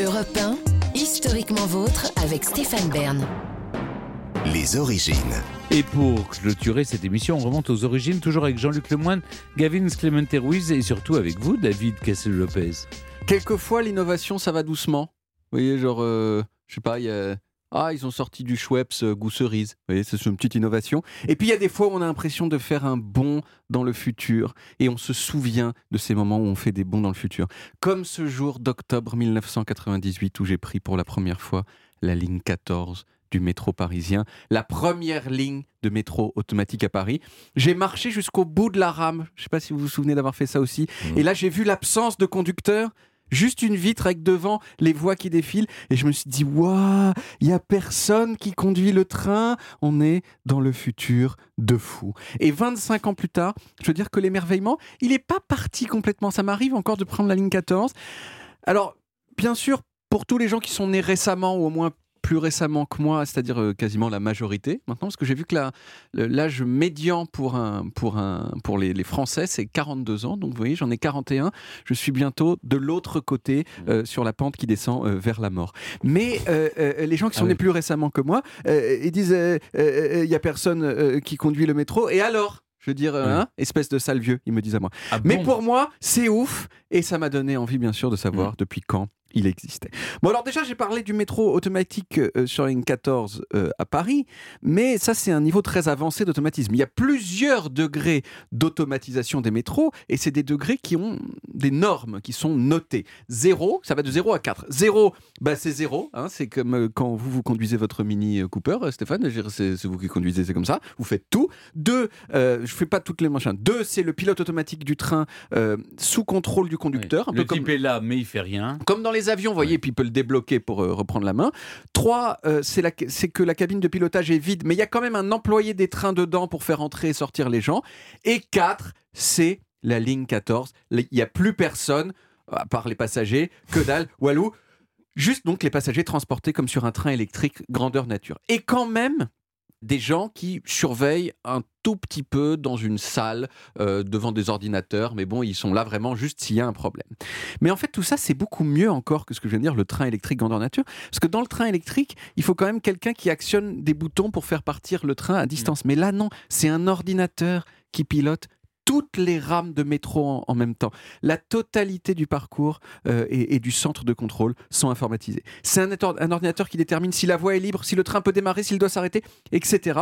Europe 1, historiquement vôtre avec Stéphane Bern. Les origines. Et pour clôturer cette émission, on remonte aux origines, toujours avec Jean-Luc Lemoyne, Gavin Clemente Ruiz et surtout avec vous, David Cassel-Lopez. Quelquefois, l'innovation, ça va doucement. Vous voyez, genre, euh, je sais pas, il y a... Ah, ils ont sorti du Schweppes euh, goût cerise. Vous voyez, c'est une petite innovation. Et puis, il y a des fois où on a l'impression de faire un bond dans le futur. Et on se souvient de ces moments où on fait des bonds dans le futur. Comme ce jour d'octobre 1998 où j'ai pris pour la première fois la ligne 14 du métro parisien, la première ligne de métro automatique à Paris. J'ai marché jusqu'au bout de la rame. Je ne sais pas si vous vous souvenez d'avoir fait ça aussi. Et là, j'ai vu l'absence de conducteur. Juste une vitre avec devant les voies qui défilent. Et je me suis dit, waouh, il n'y a personne qui conduit le train. On est dans le futur de fou. Et 25 ans plus tard, je veux dire que l'émerveillement, il n'est pas parti complètement. Ça m'arrive encore de prendre la ligne 14. Alors, bien sûr, pour tous les gens qui sont nés récemment ou au moins plus récemment que moi, c'est-à-dire euh, quasiment la majorité maintenant, parce que j'ai vu que l'âge médian pour, un, pour, un, pour les, les Français, c'est 42 ans. Donc vous voyez, j'en ai 41. Je suis bientôt de l'autre côté euh, sur la pente qui descend euh, vers la mort. Mais euh, les gens qui sont Ah nés oui. plus récemment que moi, ils disent il n'y a personne qui conduit le métro. Et alors je veux dire, hein, espèce de sale vieux, ils me disent à moi. Ah Mais pour moi, c'est ouf et ça m'a donné envie, bien sûr, de savoir depuis quand il existait. Bon, alors déjà, j'ai parlé du métro automatique euh, sur ligne 14 euh, à Paris, mais ça, c'est un niveau très avancé d'automatisme. Il y a plusieurs degrés d'automatisation des métros et c'est des degrés qui ont des normes qui sont notées. Zéro, ça va de 0 à 4. Zéro, bah, c'est zéro. hein, c'est comme euh, quand vous, vous conduisez votre Mini Cooper, Stéphane, c'est vous qui conduisez, c'est comme ça. Vous faites tout. Deux, euh, je fais pas toutes les machins. Deux, c'est le pilote automatique du train sous contrôle du conducteur. Un Le comme, type est là, mais il fait rien. comme dans les avions, vous voyez, puis il peut le débloquer pour euh, reprendre la main. Trois, euh, c'est la- c'est que la cabine de pilotage est vide, mais il y a quand même un employé des trains dedans pour faire entrer et sortir les gens. Et quatre, c'est la ligne 14. Il n'y a plus personne, à part les passagers, que dalle, Walou. Juste donc les passagers transportés comme sur un train électrique grandeur nature. Et quand même, des gens qui surveillent un tout petit peu dans une salle euh, devant des ordinateurs, mais bon, ils sont là vraiment juste s'il y a un problème. Mais en fait, tout ça, c'est beaucoup mieux encore que ce que je viens de dire, le train électrique grandeur nature. Parce que dans le train électrique, il faut quand même quelqu'un qui actionne des boutons pour faire partir le train à distance. Mais là, non, c'est un ordinateur qui pilote toutes les rames de métro en, même temps. La totalité du parcours euh, et, du centre de contrôle sont informatisés. C'est un ordinateur qui détermine si la voie est libre, si le train peut démarrer, s'il doit s'arrêter, etc.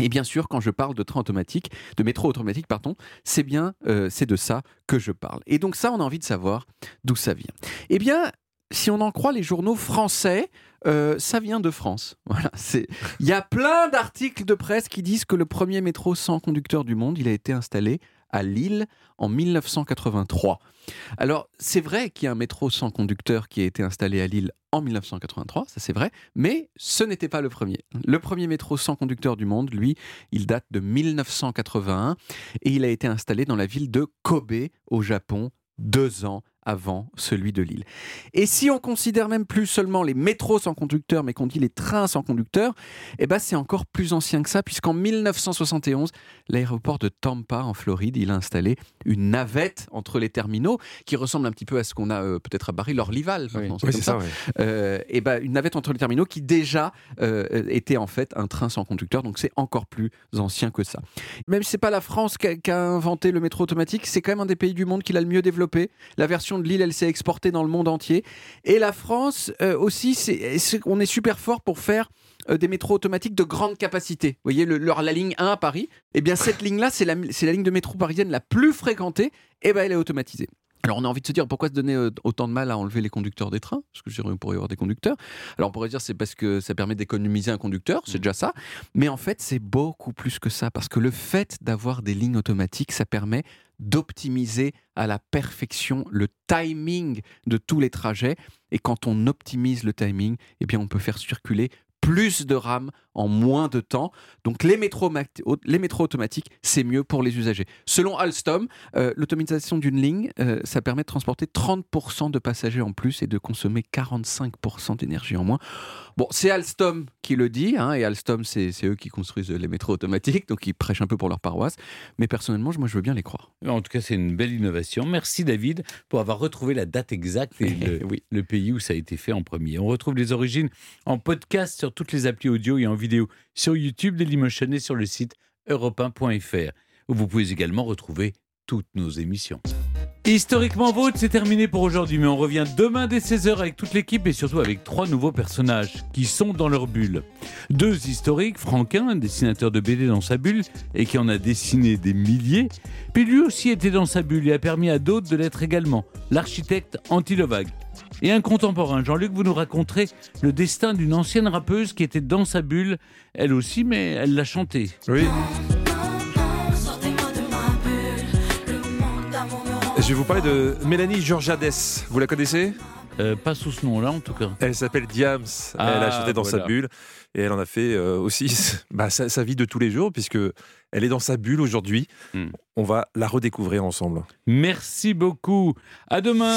Et bien sûr, quand je parle de train automatique, de métro automatique, pardon, c'est bien, euh, c'est de ça que je parle. Et donc ça, on a envie de savoir d'où ça vient. Eh bien, si on en croit les journaux français, euh, ça vient de France. Voilà, c'est. Il y a plein d'articles de presse qui disent que le premier métro sans conducteur du monde, il a été installé à Lille en 1983. Alors, c'est vrai qu'il y a un métro sans conducteur qui a été installé à Lille en 1983, ça c'est vrai, mais ce n'était pas le premier. Le premier métro sans conducteur du monde, lui, il date de 1981 et il a été installé dans la ville de Kobe, au Japon, deux ans avant celui de Lille. Et si on considère même plus seulement les métros sans conducteur, mais qu'on dit les trains sans conducteur, eh ben c'est encore plus ancien que ça, puisqu'en 1971, l'aéroport de Tampa, en Floride, il a installé une navette entre les terminaux qui ressemble un petit peu à ce qu'on a euh, peut-être à Barry, l'Orlival. maintenant, c'est Oui, ça, euh, et ben, une navette entre les terminaux qui déjà euh, était en fait un train sans conducteur, donc c'est encore plus ancien que ça. Même si c'est pas la France qui a, qui a inventé le métro automatique, c'est quand même un des pays du monde qui l'a le mieux développé. La version de Lille, elle s'est exportée dans le monde entier. Et la France euh, aussi, on est super fort pour faire euh, des métros automatiques de grande capacité. Vous voyez, le- leur- la ligne 1 à Paris, eh bien cette ligne-là, c'est la, c'est la ligne de métro parisienne la plus fréquentée, et ben elle est automatisée. Alors on a envie de se dire pourquoi se donner euh, autant de mal à enlever les conducteurs des trains? Parce que je dirais, pourrait y avoir des conducteurs. Alors on pourrait dire c'est parce que ça permet d'économiser un conducteur, c'est déjà ça. Mais en fait c'est beaucoup plus que ça parce que le fait d'avoir des lignes automatiques, ça permet d'optimiser à la perfection le timing de tous les trajets. Et quand on optimise le timing, eh bien on peut faire circuler plus de rames en moins de temps. Donc les métros, les métros automatiques, c'est mieux pour les usagers. Selon Alstom, euh, l'automatisation d'une ligne, euh, ça permet de transporter 30% de passagers en plus et de consommer 45% d'énergie en moins. Bon, c'est Alstom qui le dit, hein, et Alstom, c'est eux qui construisent les métros automatiques, donc ils prêchent un peu pour leur paroisse. Mais personnellement, moi, je veux bien les croire. En tout cas, c'est une belle innovation. Merci David pour avoir retrouvé la date exacte et le, oui. le pays où ça a été fait en premier. On retrouve les origines en podcast sur toutes les applis audio et en vidéo sur YouTube, Dailymotion et sur le site europe où vous pouvez également retrouver toutes nos émissions. Historiquement Vôtre, c'est terminé pour aujourd'hui, mais on revient demain dès 16h avec toute l'équipe et surtout avec trois nouveaux personnages qui sont dans leur bulle. Deux historiques, Franquin, un dessinateur de BD dans sa bulle et qui en a dessiné des milliers, puis lui aussi était dans sa bulle et a permis à d'autres de l'être également, l'architecte Antilovag. Et un contemporain, Jean-Luc, vous nous raconterez le destin d'une ancienne rappeuse qui était dans sa bulle, elle aussi, mais elle l'a chanté. Oui. Je vais vous parler de Mélanie Georgiades. Vous la connaissez? Euh, pas sous ce nom-là, en tout cas. Elle s'appelle Diams. elle a ah, chanté dans sa bulle et elle en a fait euh, aussi bah, sa, vie de tous les jours, puisque elle est dans sa bulle aujourd'hui. Hmm. On va la redécouvrir ensemble. Merci beaucoup. À demain.